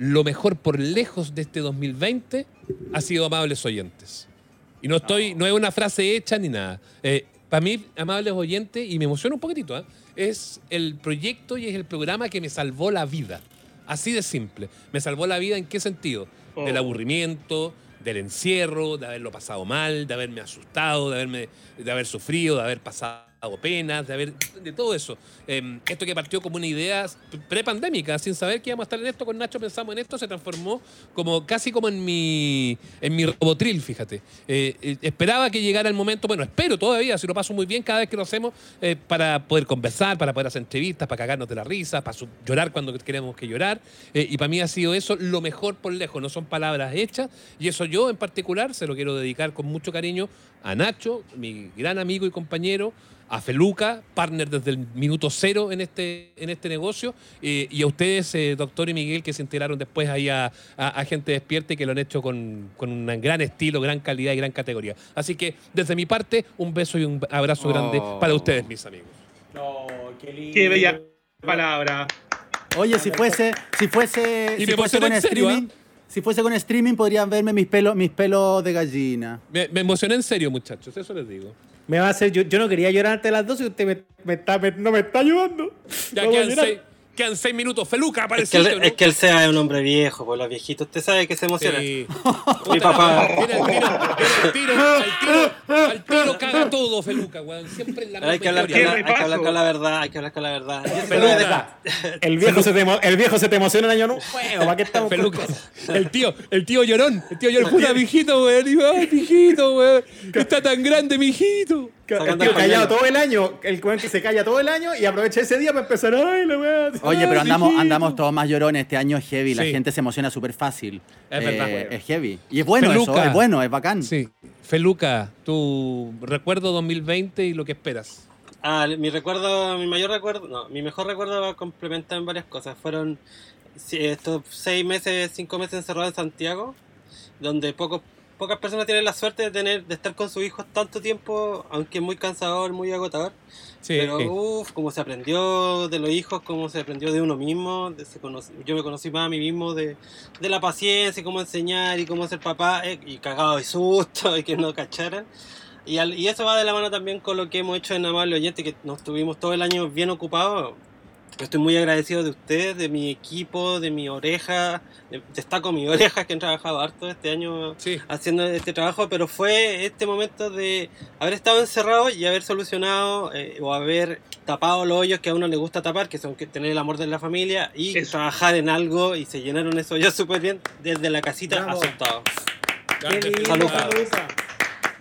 lo mejor por lejos de este 2020 ha sido amables oyentes. Y no estoy, no es una frase hecha ni nada. Eh, para mí, amables oyentes, y me emociona un poquitito, ¿ah? es el proyecto y es el programa que me salvó la vida. Así de simple. Me salvó la vida en qué sentido? Oh. Del aburrimiento, del encierro, de haberlo pasado mal, de haberme asustado, de haberme, de haber sufrido, de haber pasado penas, de haber, de todo eso. Eh, esto que partió como una idea prepandémica, sin saber que íbamos a estar en esto, con Nacho pensamos en esto, se transformó como casi como en mi, en mi robotril, fíjate. Eh, eh, esperaba que llegara el momento, bueno, espero todavía, si lo paso muy bien cada vez que lo hacemos, eh, para poder conversar, para poder hacer entrevistas, para cagarnos de la risa, para llorar cuando queremos que llorar. Y para mí ha sido eso lo mejor por lejos, no son palabras hechas. Y eso yo en particular se lo quiero dedicar con mucho cariño a Nacho, mi gran amigo y compañero, a Feluca, partner desde el minuto cero en este, en este negocio, eh, y a ustedes, eh, doctor y Miguel, que se integraron después ahí a, a- a Gente Despierta y que lo han hecho con, con un gran estilo, gran calidad y gran categoría. Así que, desde mi parte, un beso y un abrazo grande Oh. para ustedes, mis amigos. No, qué lindo. Qué bella palabra. Oye, si fuese, si fuese, Y si me fuese en serio, streaming, si fuese con streaming podrían verme mis pelos, mis pelos de gallina. Me, me emocioné en serio, muchachos, eso les digo. Me va a hacer, yo, yo no quería llorar ante las dos y usted me, me está, me- no me está ayudando. Ya a quedan seis, quedan seis minutos. Feluca, Es que, él, es que él sea un hombre viejo, pues los viejitos. Usted sabe que se emociona. Sí. Mi papá. El tiro, viene el tiro, al tiro, al tiro caga todo, Feluca, weón. Siempre en la Hay que, hablar con la, hay que hablar con la verdad, hay que hablar con la verdad. Feluca. El viejo, se te, emo- el viejo se te emociona en año nuevo. ¿para qué estamos Feluca. El tío, el tío llorón, el tío llorón, puta, mijito, weón. Ay, mijito, weón. Está tan grande, mijito. El tío callado todo el año, el que se calla todo el año y aprovecha ese día para empezar, ay, la. Oye, pero andamos, mijito". andamos todos más llorones. Este año es heavy. La Sí. gente se emociona súper fácil. Es verdad, Eh, weón. es heavy. Y es bueno eso, es bueno, es bacán. Sí. Feluca, tu recuerdo 2020 y lo que esperas. Ah, mi recuerdo, mi mayor recuerdo, no, mi mejor recuerdo va complementar en varias cosas. Fueron estos seis meses, cinco meses encerrados en Santiago, donde pocos pocas personas tienen la suerte de tener de estar con sus hijos tanto tiempo, aunque es muy cansador, muy agotador. Sí. Pero uff, cómo se aprendió de los hijos, cómo se aprendió de uno mismo. de- se conoce- yo me conocí más a mí mismo de, de la paciencia y cómo enseñar y cómo ser papá eh, y cagado de susto *laughs* y que no cacharan. Y, al- y eso va de la mano también con lo que hemos hecho en Amable Oyente, que nos tuvimos todo el año bien ocupados. Yo Estoy muy agradecido de ustedes, de mi equipo, de mi oreja. de- destaco mi oreja que han trabajado harto este año Sí. haciendo este trabajo, pero fue este momento de haber estado encerrado y haber solucionado eh, o haber tapado los hoyos que a uno le gusta tapar, que son que tener el amor de la familia y Eso. trabajar en algo y se llenaron esos hoyos súper bien desde la casita Bravo. asustado. Qué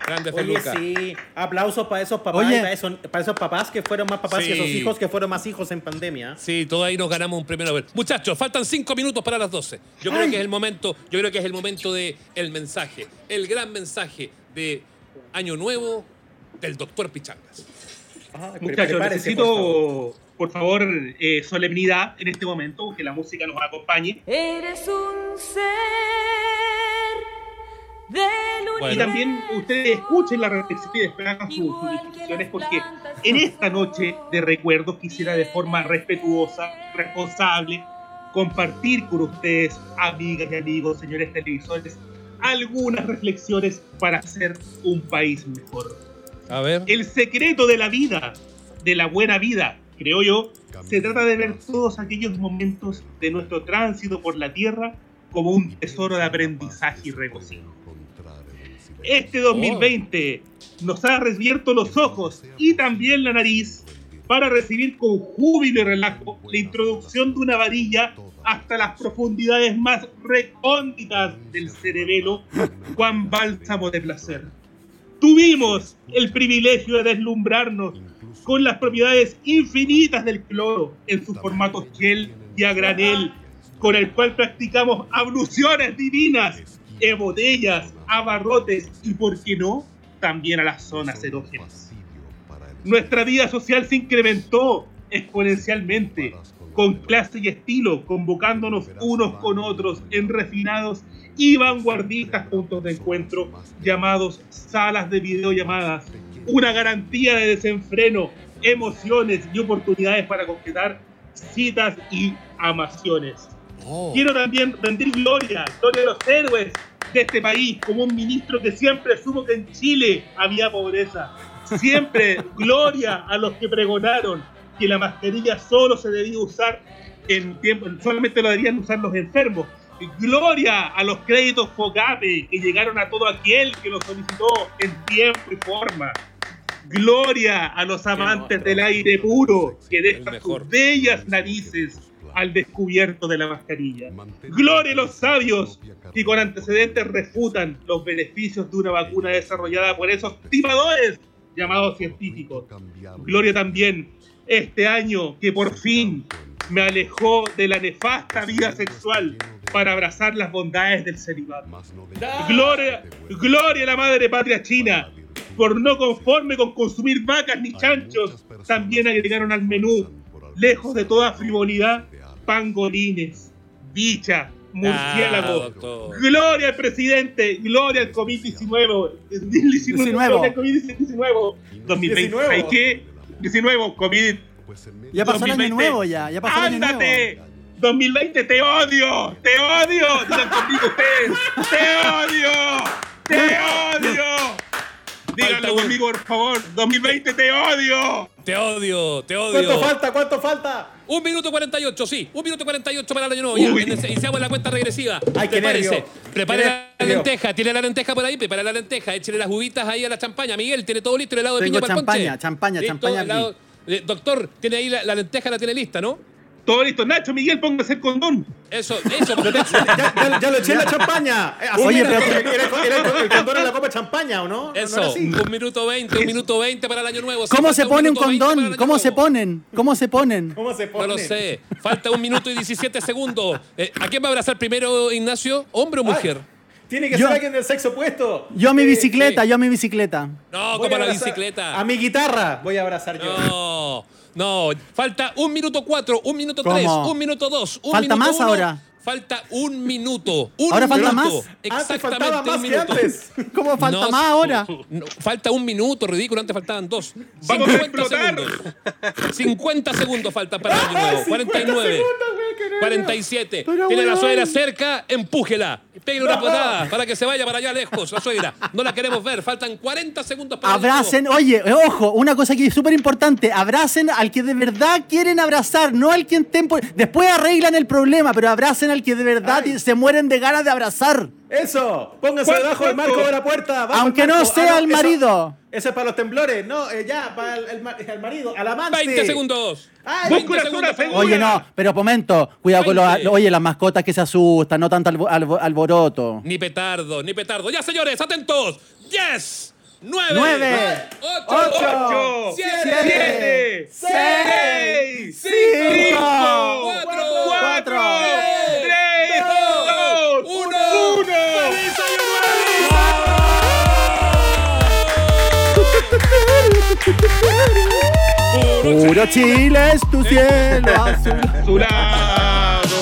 Grande Oye, Feluca. sí, aplausos para esos papás Oye. y para esos, para esos papás que fueron más papás que Sí. esos hijos que fueron más hijos en pandemia. Sí, todos ahí nos ganamos un premio Nobel. Muchachos, faltan cinco minutos para las 12. Yo creo que es el momento, yo creo que es el momento de el mensaje, el gran mensaje de Año Nuevo del doctor Pichangas. Pre- Muchachos, prepárese, por favor. necesito, por favor, eh, solemnidad en este momento, que la música nos acompañe. Eres un ser Bueno. Y también ustedes escuchen la reflexión y despegan sus, sus discusiones, porque en esta noche de recuerdos quisiera de forma respetuosa, responsable, compartir con ustedes, amigas y amigos, señores televisores, algunas reflexiones para hacer un país mejor. A ver. El secreto de la vida, de la buena vida, creo yo, se trata de ver todos aquellos momentos de nuestro tránsito por la tierra como un tesoro de aprendizaje y regocijo. Este 2020 nos ha revierto los ojos y también la nariz para recibir con júbilo y relajo la introducción de una varilla hasta las profundidades más recónditas del cerebelo, cuán bálsamo de placer. Tuvimos el privilegio de deslumbrarnos con las propiedades infinitas del cloro en sus formatos gel y a granel, con el cual practicamos abluciones divinas en botellas, abarrotes y, por qué no, también a las zonas erógenas. Nuestra vida social se incrementó exponencialmente, con clase y estilo, convocándonos unos con otros en refinados y vanguardistas puntos de encuentro llamados salas de videollamadas, una garantía de desenfreno, emociones y oportunidades para concretar citas y amaciones. Oh. Quiero también rendir gloria, gloria a los héroes de este país, como un ministro que siempre supo que en Chile había pobreza. Siempre *laughs* gloria a los que pregonaron que la mascarilla solo se debía usar en tiempo, solamente lo debían usar los enfermos. Gloria a los créditos FOGAPE que llegaron a todo aquel que lo solicitó en tiempo y forma. Gloria a los amantes del aire puro que dejan sus bellas narices al descubierto de la mascarilla. Gloria a los sabios que con antecedentes refutan los beneficios de una vacuna desarrollada por esos timadores llamados científicos. Gloria también este año que por fin me alejó de la nefasta vida sexual para abrazar las bondades del celibato. Gloria, gloria a la madre patria china. Por no conforme con consumir vacas ni chanchos, también agregaron al menú, lejos de toda frivolidad, pangolines, bicha, Ah, murciélago. doctor. Gloria al presidente, gloria al COVID-19. 19. Gloria al COVID-19. 2020. ¿Sabes qué? 19, COVID. Ya pasó el año 2020. nuevo ya, ya pasó el año nuevo. ¡Ándate! 2020, te odio, te odio. Digan conmigo ustedes, te odio, te *laughs* odio. Díganlo Falta conmigo, por favor. 2020, te odio. Te odio, te ¿Cuánto odio. falta? ¿Cuánto falta? Un minuto 48, sí. Un minuto 48 para el año nuevo. Ya, iniciamos la cuenta regresiva. Ay, Prepárese. Prepare la lenteja. ¿Tiene la lenteja por ahí? Prepare la lenteja. Échale las juguitas ahí a la champaña. Miguel, tiene todo listo. El helado de Tengo piña para el champaña, ponche. champaña, Listo, champaña Eh, doctor, tiene ahí la, la lenteja, la tiene lista, ¿no? Todo listo. Nacho, Miguel, póngase el condón. Eso, eso. Ya, ya- ya lo eché en la champaña. Eh, así Oye, era, pero- era- era- era el- condón en la copa de champaña, ¿o no? ¿No- no Eso, era así? un minuto 20, un minuto 20 para el año nuevo. ¿Cómo se pone un minuto 20 para el condón? ¿Cómo se ponen? ¿Cómo se ponen? ¿Cómo se pone? No lo sé. Falta un minuto y 17 segundos. Eh, ¿A quién va a abrazar primero, Ignacio? ¿Hombre o mujer? Tiene que Yo- ser alguien del sexo opuesto. Yo a mi Eh, bicicleta, sí. yo a mi bicicleta. No, como a la bicicleta. A mi guitarra voy a abrazar yo. No, no. Falta un minuto cuatro, un minuto ¿Cómo? tres, un minuto dos, un ¿Falta minuto más uno ahora? Falta un minuto. Un Ahora falta minuto. más. Antes faltaba Exactamente más un que minuto. antes. *laughs* ¿Cómo falta No, más ahora? no, falta un minuto, ridículo. Antes faltaban dos. ¡Vamos a explotar! segundos. 50 segundos faltan para *laughs* el año nuevo. 49. 47. Pero, Tiene la suegra cerca, empújela. Pégale una patada para que se vaya para allá lejos, la suegra. No la queremos ver. Faltan 40 segundos para Abracen, oye, ojo, una cosa que es súper importante, abracen al que de verdad quieren abrazar, no al que estén por... Después arreglan el problema, pero abracen al que de verdad Ay. se mueren de ganas de abrazar. Eso, póngase debajo del marco de la puerta. Aunque no sea ah, el marido. Eso, es para los temblores, no, eh, ya, para el, marido, al amante. 20 segundos. 20 segundos. Oye, no, pero momento, cuidado con los, oye, las mascotas que se asustan, no tanto alboroto. Ni petardo, ni petardo. Ya, señores, atentos. Yes. 9, 9 8, 8, 8 7, 6, 5, 4, Puro Chile es tu cielo azul. Azulado.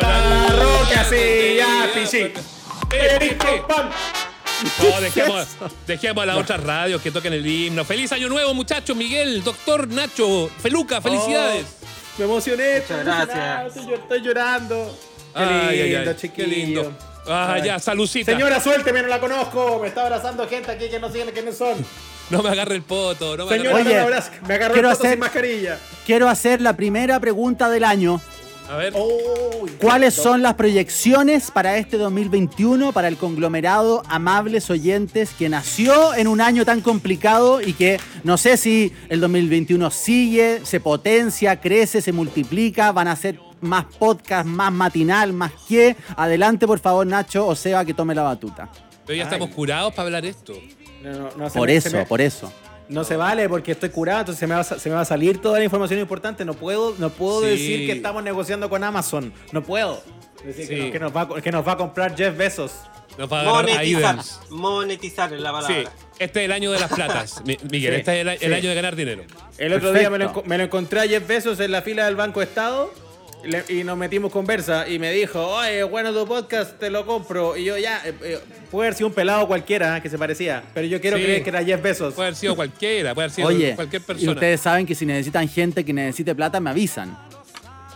La roca, pichín. No, *laughs* dejemos, dejemos a las otras radios que toquen el himno. ¡Feliz año nuevo, muchachos! Miguel, doctor Nacho, Feluca, felicidades. Me emocioné. Muchas gracias. Estoy, estoy llorando. Qué Ay, lindo, ay, chiquillo. Qué lindo. Ah, Ay. ya, salucita. Señora, suélteme, no la conozco. Me está abrazando gente aquí que no saben quiénes son. No me agarre el poto. No me Señora, agarre- no Oye, me el hacer- sin mascarilla. Quiero hacer la primera pregunta del año. A ver. ¿Cuáles son las proyecciones para este 2021 para el conglomerado Amables Oyentes que nació en un año tan complicado y que no sé si el 2021 sigue, se potencia, crece, se multiplica, van a ser más podcast, más matinal, más que? Adelante, por favor, Nacho o Seba, que tome la batuta. Pero ya estamos curados para hablar esto. No, no, Por me- eso, me- por eso. No se vale porque estoy curado, entonces se me va a, sa- se me va a salir toda la información importante. No puedo, no puedo Sí. decir que estamos negociando con Amazon. No puedo. Decir que, Sí. nos, que nos va, a- que nos va a comprar Jeff Bezos. Nos va a Monetizar. Monetizar es la Sí, palabra. este es el año de las platas, Mi- *laughs* Miguel. Sí, Este es el, el sí. año de ganar dinero. El otro día me lo, me lo encontré a Jeff Bezos en la fila del Banco Estado le- y nos metimos conversa y me dijo, oye, bueno tu podcast, te lo compro. Y yo ya, eh, eh, puede haber sido un pelado cualquiera eh, que se parecía, pero yo quiero Sí. creer que era Jeff Bezos. Puede haber sido cualquiera, puede haber sido Oye, cualquier y persona. ustedes saben que si necesitan gente que necesite plata, me avisan.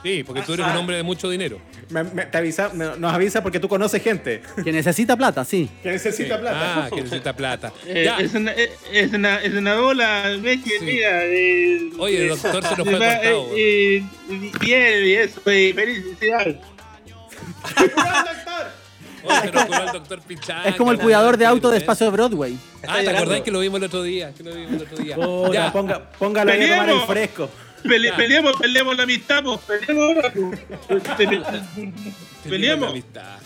Sí, porque tú eres un hombre de mucho dinero. Me- me- te avisa, me- nos avisa porque tú conoces gente Que necesita plata, sí. que necesita plata. Ah, que necesita plata. *laughs* Eh, Ya. es, una, eh, es, una, es una bola, ves que Sí. mira. eh, Oye, eh, doctor, se nos fue va, cortado. eh, eh, bien, y eso, eh, felicidades. Oye, se nos curó el doctor Pichanga. Es como el cuidador de auto de espacio de Broadway. Ah, ¿te acordás que lo vimos el otro día? Que lo vimos el otro día. Puta, Ya. ponga, póngalo ahí a tomar el fresco. Pele- peleemos, peleemos la amistad, pues, peleemos ahora. *laughs* Pele- Peleemos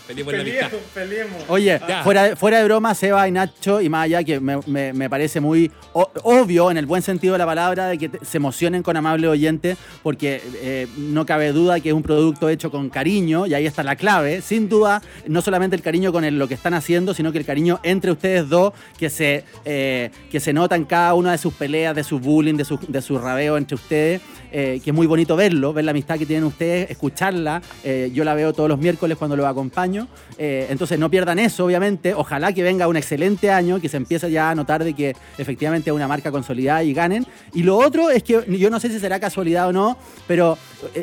Peleemos. Peleemos. Oye, Ya. fuera, fuera de broma, Seba y Nacho y más allá, que me, me- me parece muy o- obvio, en el buen sentido de la palabra, de que te- se emocionen con amable oyente, porque eh, no cabe duda que es un producto hecho con cariño, y ahí está la clave. Sin duda, no solamente el cariño con el- lo que están haciendo, sino que el cariño entre ustedes dos, que se, eh, que se nota en cada una de sus peleas, de su bullying, de su, de su rabeo entre ustedes. eh, que es muy bonito verlo, ver la amistad que tienen ustedes, escucharla. eh, yo la veo todos los miércoles cuando los acompaño. eh, entonces no pierdan eso, obviamente. Ojalá que venga un excelente año, que se empiece ya a notar de que efectivamente es una marca consolidada y ganen. Y lo otro es que yo no sé si será casualidad o no, pero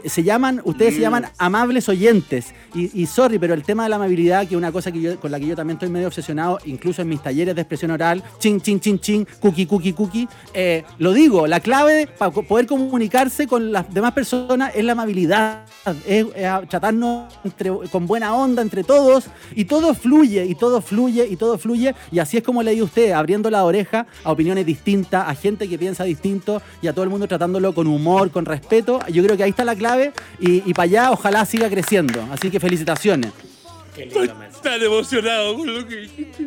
se llaman, ustedes se llaman amables oyentes. Y, y sorry, pero el tema de la amabilidad, que es una cosa que yo, con la que yo también estoy medio obsesionado, incluso en mis talleres de expresión oral, ching, ching, ching, ching, cookie, cookie, cookie, eh, lo digo, la clave para poder comunicarse con las demás personas es la amabilidad, es, es tratarnos entre- con buena onda entre todos y todo fluye, y todo fluye, y todo fluye, y así es como le digo a usted, abriendo la oreja a opiniones distintas, a gente que piensa distinto y a todo el mundo tratándolo con humor, con respeto. Yo creo que ahí está la clave y, y para allá ojalá siga creciendo. Así que felicitaciones. Qué lindo. Tan emocionado con lo que dijiste.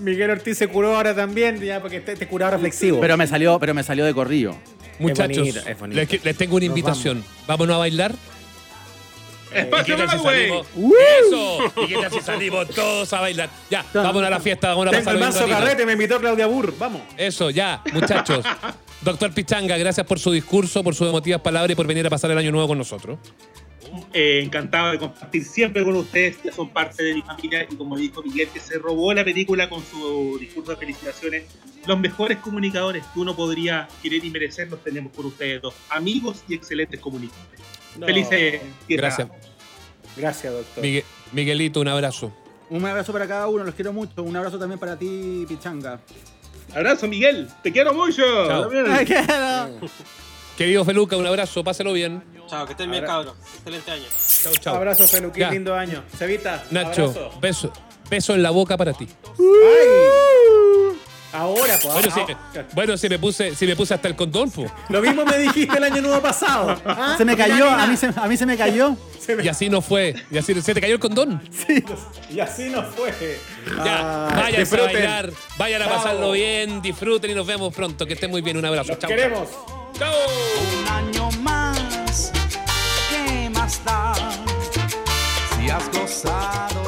Miguel Ortiz se curó ahora también, ya porque este, este curado reflexivo. Pero me salió, pero me salió de corrido. Muchachos, bonito, es bonito. les, les tengo una Nos invitación. Vámonos a bailar. ¿Y Espacio Broadway. salimos? ¡Eso! ¿Y qué tal si salimos todos a bailar? Ya, vámonos a la fiesta, vámonos a Tengo pasar el ratito. carrete, me invitó Claudia Burr. Vamos. Eso, ya, muchachos. *laughs* Doctor Pichanga, gracias por su discurso, por sus emotivas palabras y por venir a pasar el año nuevo con nosotros. eh, encantado de compartir siempre con ustedes, que son parte de mi familia. Y como dijo Miguel, que se robó la película con su discurso de felicitaciones. Los mejores comunicadores que uno podría querer y merecer los tenemos por ustedes dos. Amigos y excelentes comunicadores. No. Felices. Gracias. Gracias, doctor. Migue- Miguelito, un abrazo. Un abrazo para cada uno, los quiero mucho. Un abrazo también para ti, Pichanga. Abrazo, Miguel. Te quiero mucho. Chao. Ay, quiero. Querido Feluca, un abrazo, páselo bien. Chao, que estén bien, cabros. Excelente año. Chau, chau. Abrazo, Felu, qué Ya. lindo año. Cevita, Nacho, abrazo. beso, beso en la boca para ti. Ay. Ahora, pues. Bueno, ah, si, ah, bueno, si me puse, si me puse hasta el condón, po. Lo mismo me dijiste el año nuevo pasado. ¿ah? Se me cayó, a mí se, a mí se me cayó. *laughs* Se me- Y así no fue. Y así se te cayó el condón. Y así no fue. Ya, Ay, vayan a disfruten. bailar, vayan a Chao. pasarlo bien, disfruten y nos vemos pronto. Que estén muy bien. Un abrazo. Los Chao. queremos. Chao. Un año más, ¿qué más da? Si has gozado.